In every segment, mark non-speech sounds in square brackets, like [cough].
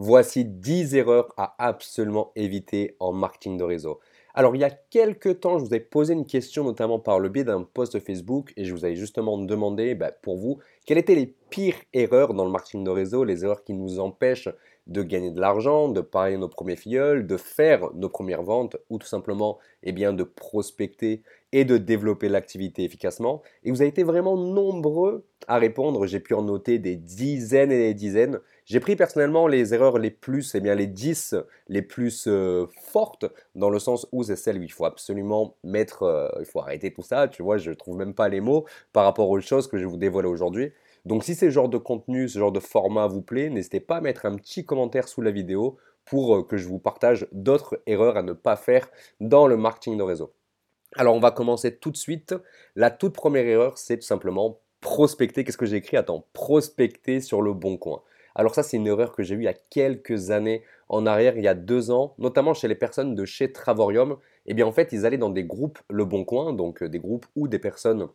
Voici 10 erreurs à absolument éviter en marketing de réseau. Alors il y a quelques temps, je vous ai posé une question notamment par le biais d'un post Facebook et je vous avais justement demandé bah, pour vous quelles étaient les pires erreurs dans le marketing de réseau, les erreurs qui nous empêchent de gagner de l'argent, de parier nos premiers filleuls, de faire nos premières ventes ou tout simplement eh de prospecter et de développer l'activité efficacement. Et vous avez été vraiment nombreux à répondre. J'ai pu en noter des dizaines et des dizaines. J'ai pris personnellement les erreurs les plus, eh bien les 10 les plus euh, fortes, dans le sens où c'est celle où il faut absolument mettre, euh, il faut arrêter tout ça. Tu vois, je ne trouve même pas les mots par rapport aux choses que je vais vous dévoiler aujourd'hui. Donc si ce genre de contenu, ce genre de format vous plaît, n'hésitez pas à mettre un petit commentaire sous la vidéo pour euh, que je vous partage d'autres erreurs à ne pas faire dans le marketing de réseau. Alors on va commencer tout de suite. La toute première erreur, c'est tout simplement prospecter. Qu'est-ce que j'ai écrit? Attends, prospecter sur le bon coin. Alors ça, c'est une erreur que j'ai eue il y a quelques années en arrière, il y a deux ans, notamment chez les personnes de chez Travorium. Eh bien en fait, ils allaient dans des groupes Le Bon Coin, donc euh, des groupes où des personnes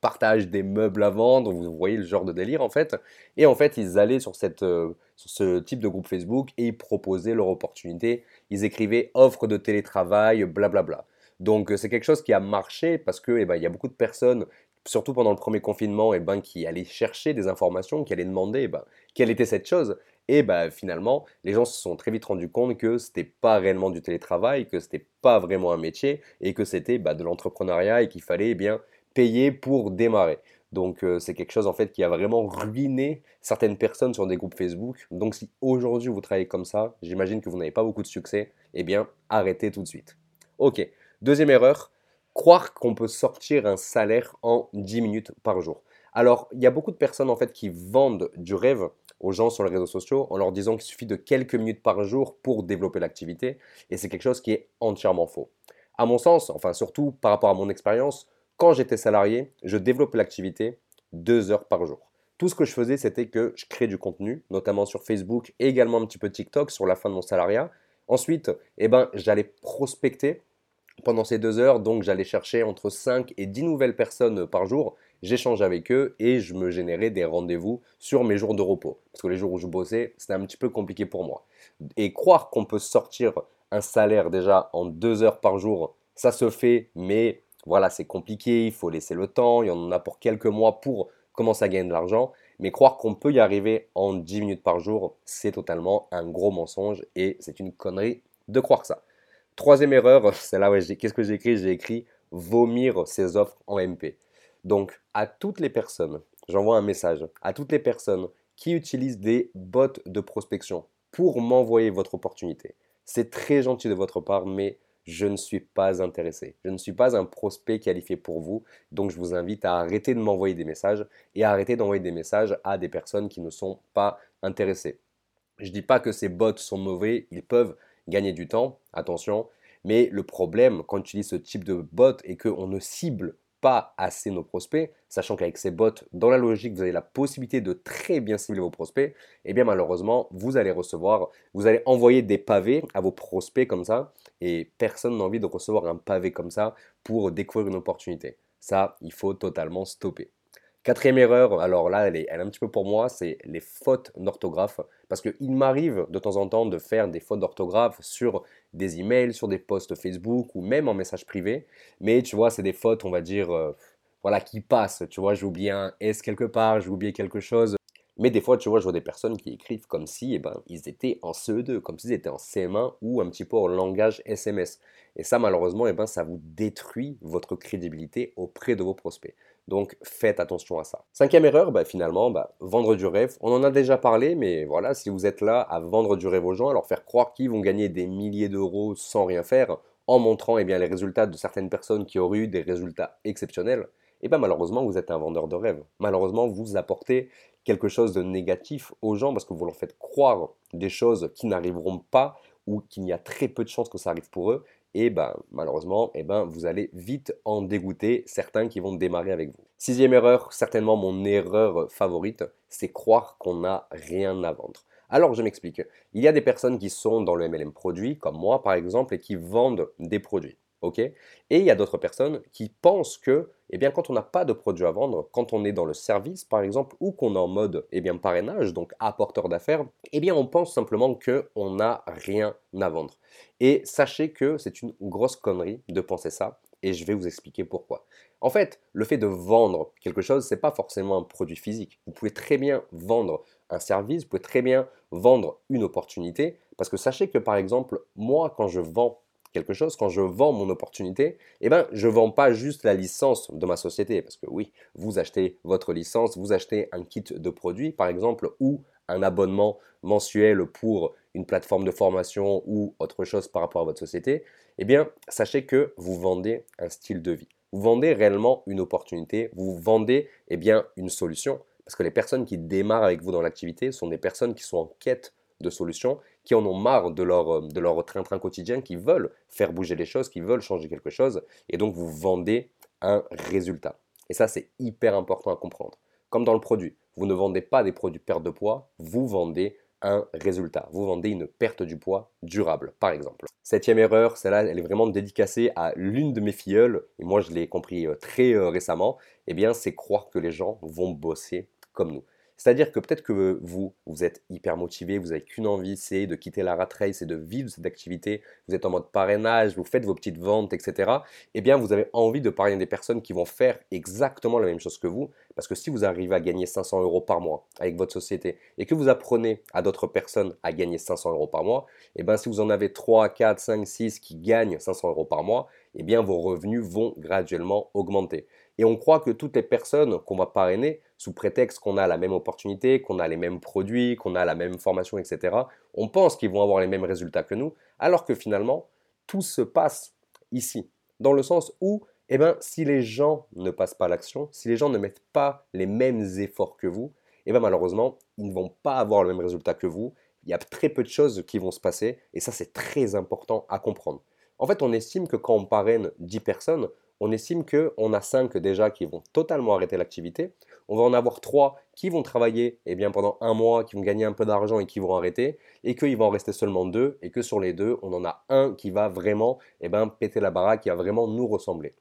partage des meubles à vendre, vous voyez le genre de délire en fait. Et en fait, ils allaient sur, cette, euh, ce type de groupe Facebook et ils proposaient leur opportunité. Ils écrivaient offre de télétravail, blablabla. Donc euh, c'est quelque chose qui a marché parce que eh ben, il y a beaucoup de personnes, surtout pendant le premier confinement, eh ben, qui allaient chercher des informations, qui allaient demander eh ben, quelle était cette chose. Et ben, finalement, les gens se sont très vite rendus compte que ce n'était pas réellement du télétravail, que ce n'était pas vraiment un métier et que c'était de l'entrepreneuriat et qu'il fallait eh bien payer pour démarrer. Donc euh, c'est quelque chose en fait qui a vraiment ruiné certaines personnes sur des groupes Facebook. Donc si aujourd'hui vous travaillez comme ça, j'imagine que vous n'avez pas beaucoup de succès, eh bien arrêtez tout de suite. Ok, deuxième erreur, croire qu'on peut sortir un salaire en 10 minutes par jour. Alors il y a beaucoup de personnes en fait qui vendent du rêve aux gens sur les réseaux sociaux en leur disant qu'il suffit de quelques minutes par jour pour développer l'activité et c'est quelque chose qui est entièrement faux. À mon sens, enfin surtout par rapport à mon expérience, quand j'étais salarié, je développais l'activité deux heures par jour. Tout ce que je faisais, c'était que je créais du contenu, notamment sur Facebook et également un petit peu TikTok sur la fin de mon salariat. Ensuite, eh ben, j'allais prospecter pendant ces deux heures, donc j'allais chercher entre 5 et 10 nouvelles personnes par jour. J'échangeais avec eux et je me générais des rendez-vous sur mes jours de repos. Parce que les jours où je bossais, c'était un petit peu compliqué pour moi. Et croire qu'on peut sortir un salaire déjà en deux heures par jour, ça se fait, mais voilà, c'est compliqué, il faut laisser le temps, il y en a pour quelques mois pour commencer à gagner de l'argent. Mais croire qu'on peut y arriver en 10 minutes par jour, c'est totalement un gros mensonge et c'est une connerie de croire ça. Troisième erreur, [laughs] c'est là, ouais, qu'est-ce que j'ai écrit? J'ai écrit vomir ses offres en MP. Donc, à toutes les personnes, j'envoie un message, à toutes les personnes qui utilisent des bots de prospection pour m'envoyer votre opportunité. C'est très gentil de votre part, mais je ne suis pas intéressé. Je ne suis pas un prospect qualifié pour vous. Donc je vous invite à arrêter de m'envoyer des messages et à arrêter d'envoyer des messages à des personnes qui ne sont pas intéressées. Je ne dis pas que ces bots sont mauvais, ils peuvent gagner du temps, attention. Mais le problème quand tu utilises ce type de bot et qu'on ne cible pas assez nos prospects, sachant qu'avec ces bots, dans la logique, vous avez la possibilité de très bien cibler vos prospects, et eh bien malheureusement, vous allez recevoir, vous allez envoyer des pavés à vos prospects comme ça, et personne n'a envie de recevoir un pavé comme ça pour découvrir une opportunité. Ça, il faut totalement stopper. Quatrième erreur, alors là, elle est, un petit peu pour moi, c'est les fautes d'orthographe. Parce qu'il m'arrive de temps en temps de faire des fautes d'orthographe sur des emails, sur des posts Facebook ou même en message privé. Mais tu vois, c'est des fautes, on va dire, euh, voilà, qui passent. Tu vois, j'ai oublié un S quelque part, j'ai oublié quelque chose. Mais des fois, tu vois, je vois des personnes qui écrivent comme si eh ben, ils étaient en CE2, comme s'ils étaient en CM1 ou un petit peu en langage SMS. Et ça, malheureusement, eh ben, ça vous détruit votre crédibilité auprès de vos prospects. Donc faites attention à ça. Cinquième erreur, bah, finalement, bah, vendre du rêve. On en a déjà parlé, mais voilà, si vous êtes là à vendre du rêve aux gens, à leur faire croire qu'ils vont gagner des milliers d'euros sans rien faire, en montrant eh les résultats de certaines personnes qui auraient eu des résultats exceptionnels, et eh bien malheureusement, vous êtes un vendeur de rêve. Malheureusement, vous apportez quelque chose de négatif aux gens parce que vous leur faites croire des choses qui n'arriveront pas ou qu'il y a très peu de chances que ça arrive pour eux et ben, malheureusement, eh ben, vous allez vite en dégoûter certains qui vont démarrer avec vous. Sixième erreur, certainement mon erreur favorite, c'est croire qu'on n'a rien à vendre. Alors je m'explique. Il y a des personnes qui sont dans le MLM produit, comme moi par exemple, et qui vendent des produits. Ok? Et il y a d'autres personnes qui pensent que, eh bien, quand on n'a pas de produit à vendre, quand on est dans le service, par exemple, ou qu'on est en mode, eh bien, parrainage, donc apporteur d'affaires, eh bien, on pense simplement qu'on n'a rien à vendre. Et sachez que c'est une grosse connerie de penser ça, et je vais vous expliquer pourquoi. En fait, le fait de vendre quelque chose, ce n'est pas forcément un produit physique. Vous pouvez très bien vendre un service, vous pouvez très bien vendre une opportunité, parce que sachez que par exemple, moi, quand je vends quelque chose, quand je vends mon opportunité, eh ben, je ne vends pas juste la licence de ma société. Parce que oui, vous achetez votre licence, vous achetez un kit de produits, par exemple, ou un abonnement mensuel pour une plateforme de formation ou autre chose par rapport à votre société, eh bien, sachez que vous vendez un style de vie. Vous vendez réellement une opportunité, vous vendez eh bien, une solution. Parce que les personnes qui démarrent avec vous dans l'activité sont des personnes qui sont en quête de solutions, qui en ont marre de leur, euh, de leur train-train quotidien, qui veulent faire bouger les choses, qui veulent changer quelque chose, et donc vous vendez un résultat. Et ça, c'est hyper important à comprendre. Comme dans le produit, vous ne vendez pas des produits perte de poids, vous vendez un résultat. Vous vendez une perte du poids durable, par exemple. Septième erreur, celle-là, elle est vraiment dédicacée à l'une de mes filleules, et moi je l'ai compris euh, très euh, récemment, eh bien c'est croire que les gens vont bosser comme nous. C'est-à-dire que peut-être que vous, vous êtes hyper motivé, vous n'avez qu'une envie, c'est de quitter la rat race et de vivre cette activité. Vous êtes en mode parrainage, vous faites vos petites ventes, etc. Eh bien, vous avez envie de parrainer des personnes qui vont faire exactement la même chose que vous. Parce que si vous arrivez à gagner 500 euros par mois avec votre société et que vous apprenez à d'autres personnes à gagner 500 euros par mois, eh bien, si vous en avez 3, 4, 5, 6 qui gagnent 500 euros par mois, eh bien, vos revenus vont graduellement augmenter. Et on croit que toutes les personnes qu'on va parrainer, sous prétexte qu'on a la même opportunité, qu'on a les mêmes produits, qu'on a la même formation, etc., on pense qu'ils vont avoir les mêmes résultats que nous, alors que finalement, tout se passe ici. Dans le sens où, eh bien, si les gens ne passent pas l'action, si les gens ne mettent pas les mêmes efforts que vous, eh bien, malheureusement, ils ne vont pas avoir le même résultat que vous. Il y a très peu de choses qui vont se passer, et ça, c'est très important à comprendre. En fait, on estime que quand on parraine 10 personnes, on estime qu'on a 5 déjà qui vont totalement arrêter l'activité. On va en avoir 3 qui vont travailler eh bien, pendant un mois, qui vont gagner un peu d'argent et qui vont arrêter, et qu'il va en rester seulement 2, et que sur les deux, on en a un qui va vraiment eh bien, péter la baraque, qui va vraiment nous ressembler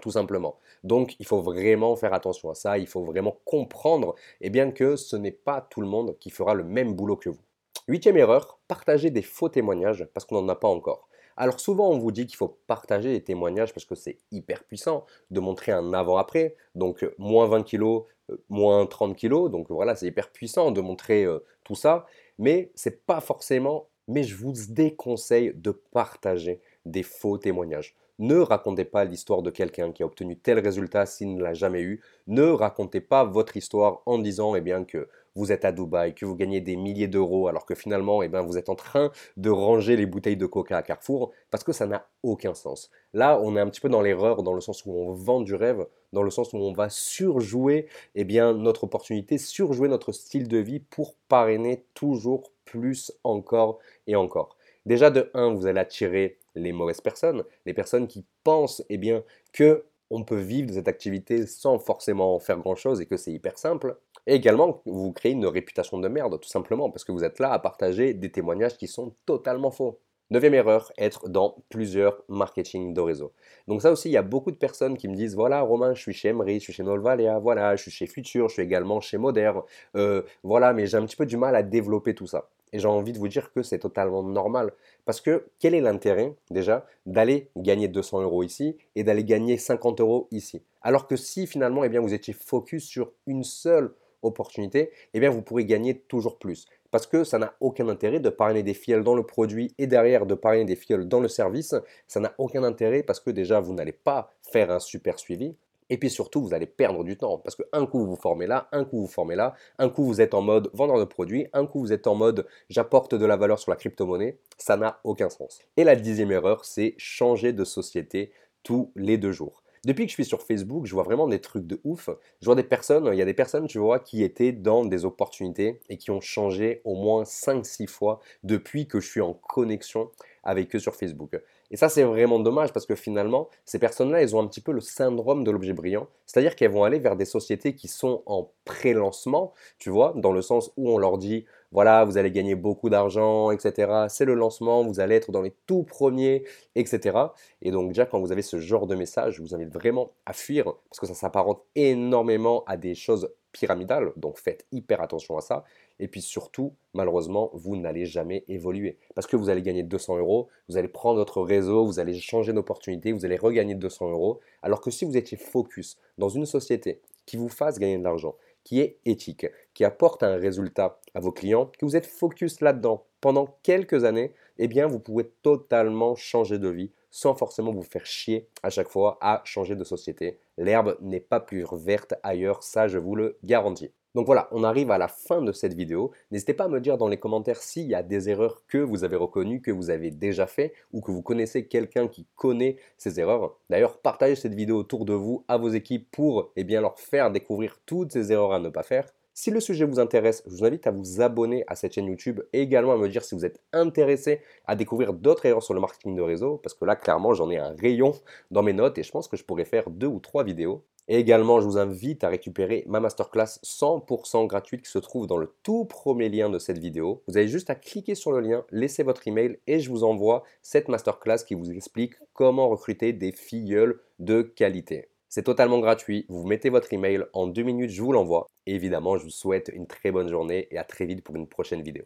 tout simplement. Donc il faut vraiment faire attention à ça, il faut vraiment comprendre eh bien, que ce n'est pas tout le monde qui fera le même boulot que vous. Huitième erreur, partager des faux témoignages parce qu'on n'en a pas encore. Alors souvent on vous dit qu'il faut partager les témoignages parce que c'est hyper puissant de montrer un avant-après, donc euh, moins 20 kg, euh, moins 30 kg, donc voilà c'est hyper puissant de montrer euh, tout ça, mais c'est pas forcément, mais je vous déconseille de partager des faux témoignages. Ne racontez pas l'histoire de quelqu'un qui a obtenu tel résultat s'il ne l'a jamais eu. Ne racontez pas votre histoire en disant eh bien, que vous êtes à Dubaï, que vous gagnez des milliers d'euros alors que finalement eh bien, vous êtes en train de ranger les bouteilles de coca à Carrefour parce que ça n'a aucun sens. Là, on est un petit peu dans l'erreur dans le sens où on vend du rêve, dans le sens où on va surjouer eh bien, notre opportunité, surjouer notre style de vie pour parrainer toujours plus encore et encore. Déjà de 1, vous allez attirer les mauvaises personnes, les personnes qui pensent eh bien, que on peut vivre de cette activité sans forcément faire grand-chose et que c'est hyper simple. Et également, vous créez une réputation de merde, tout simplement, parce que vous êtes là à partager des témoignages qui sont totalement faux. Neuvième erreur, être dans plusieurs marketing de réseau. Donc ça aussi, il y a beaucoup de personnes qui me disent, voilà Romain, je suis chez Emery, je suis chez Nolvalea, voilà, je suis chez Future, je suis également chez Modern, euh, voilà, mais j'ai un petit peu du mal à développer tout ça. Et j'ai envie de vous dire que c'est totalement normal. Parce que quel est l'intérêt déjà d'aller gagner 200 euros ici et d'aller gagner 50 euros ici? Alors que si finalement eh bien, vous étiez focus sur une seule opportunité, eh bien, vous pourrez gagner toujours plus. Parce que ça n'a aucun intérêt de parrainer des fioles dans le produit et derrière de parrainer des fioles dans le service. Ça n'a aucun intérêt parce que déjà, vous n'allez pas faire un super suivi. Et puis surtout, vous allez perdre du temps parce qu'un coup vous vous formez là, un coup vous formez là, un coup vous êtes en mode vendeur de produits, un coup vous êtes en mode j'apporte de la valeur sur la crypto-monnaie. Ça n'a aucun sens. Et la dixième erreur, c'est changer de société tous les deux jours. Depuis que je suis sur Facebook, je vois vraiment des trucs de ouf. Je vois des personnes, il y a des personnes, tu vois, qui étaient dans des opportunités et qui ont changé au moins 5-6 fois depuis que je suis en connexion avec eux sur Facebook. Et ça, c'est vraiment dommage parce que finalement, ces personnes-là, elles ont un petit peu le syndrome de l'objet brillant. C'est-à-dire qu'elles vont aller vers des sociétés qui sont en pré-lancement, tu vois, dans le sens où on leur dit voilà, vous allez gagner beaucoup d'argent, etc. C'est le lancement, vous allez être dans les tout premiers, etc. Et donc déjà, quand vous avez ce genre de message, je vous invite vraiment à fuir parce que ça s'apparente énormément à des choses pyramidales. Donc faites hyper attention à ça. Et puis surtout, malheureusement, vous n'allez jamais évoluer. Parce que vous allez gagner 200 euros, vous allez prendre votre réseau, vous allez changer d'opportunité, vous allez regagner 200 euros. Alors que si vous étiez focus dans une société qui vous fasse gagner de l'argent, qui est éthique, qui apporte un résultat à vos clients, que vous êtes focus là-dedans pendant quelques années, eh bien vous pouvez totalement changer de vie sans forcément vous faire chier à chaque fois à changer de société. L'herbe n'est pas plus verte ailleurs, ça je vous le garantis. Donc voilà, on arrive à la fin de cette vidéo. N'hésitez pas à me dire dans les commentaires s'il y a des erreurs que vous avez reconnues, que vous avez déjà fait ou que vous connaissez quelqu'un qui connaît ces erreurs. D'ailleurs, partagez cette vidéo autour de vous à vos équipes pour eh bien, leur faire découvrir toutes ces erreurs à ne pas faire. Si le sujet vous intéresse, je vous invite à vous abonner à cette chaîne YouTube et également à me dire si vous êtes intéressé à découvrir d'autres erreurs sur le marketing de réseau, parce que là, clairement, j'en ai un rayon dans mes notes et je pense que je pourrais faire deux ou trois vidéos. Et également, je vous invite à récupérer ma masterclass 100% gratuite qui se trouve dans le tout premier lien de cette vidéo. Vous avez juste à cliquer sur le lien, laisser votre email et je vous envoie cette masterclass qui vous explique comment recruter des filleuls de qualité. C'est totalement gratuit. Vous mettez votre email en deux minutes, je vous l'envoie. Évidemment, je vous souhaite une très bonne journée et à très vite pour une prochaine vidéo.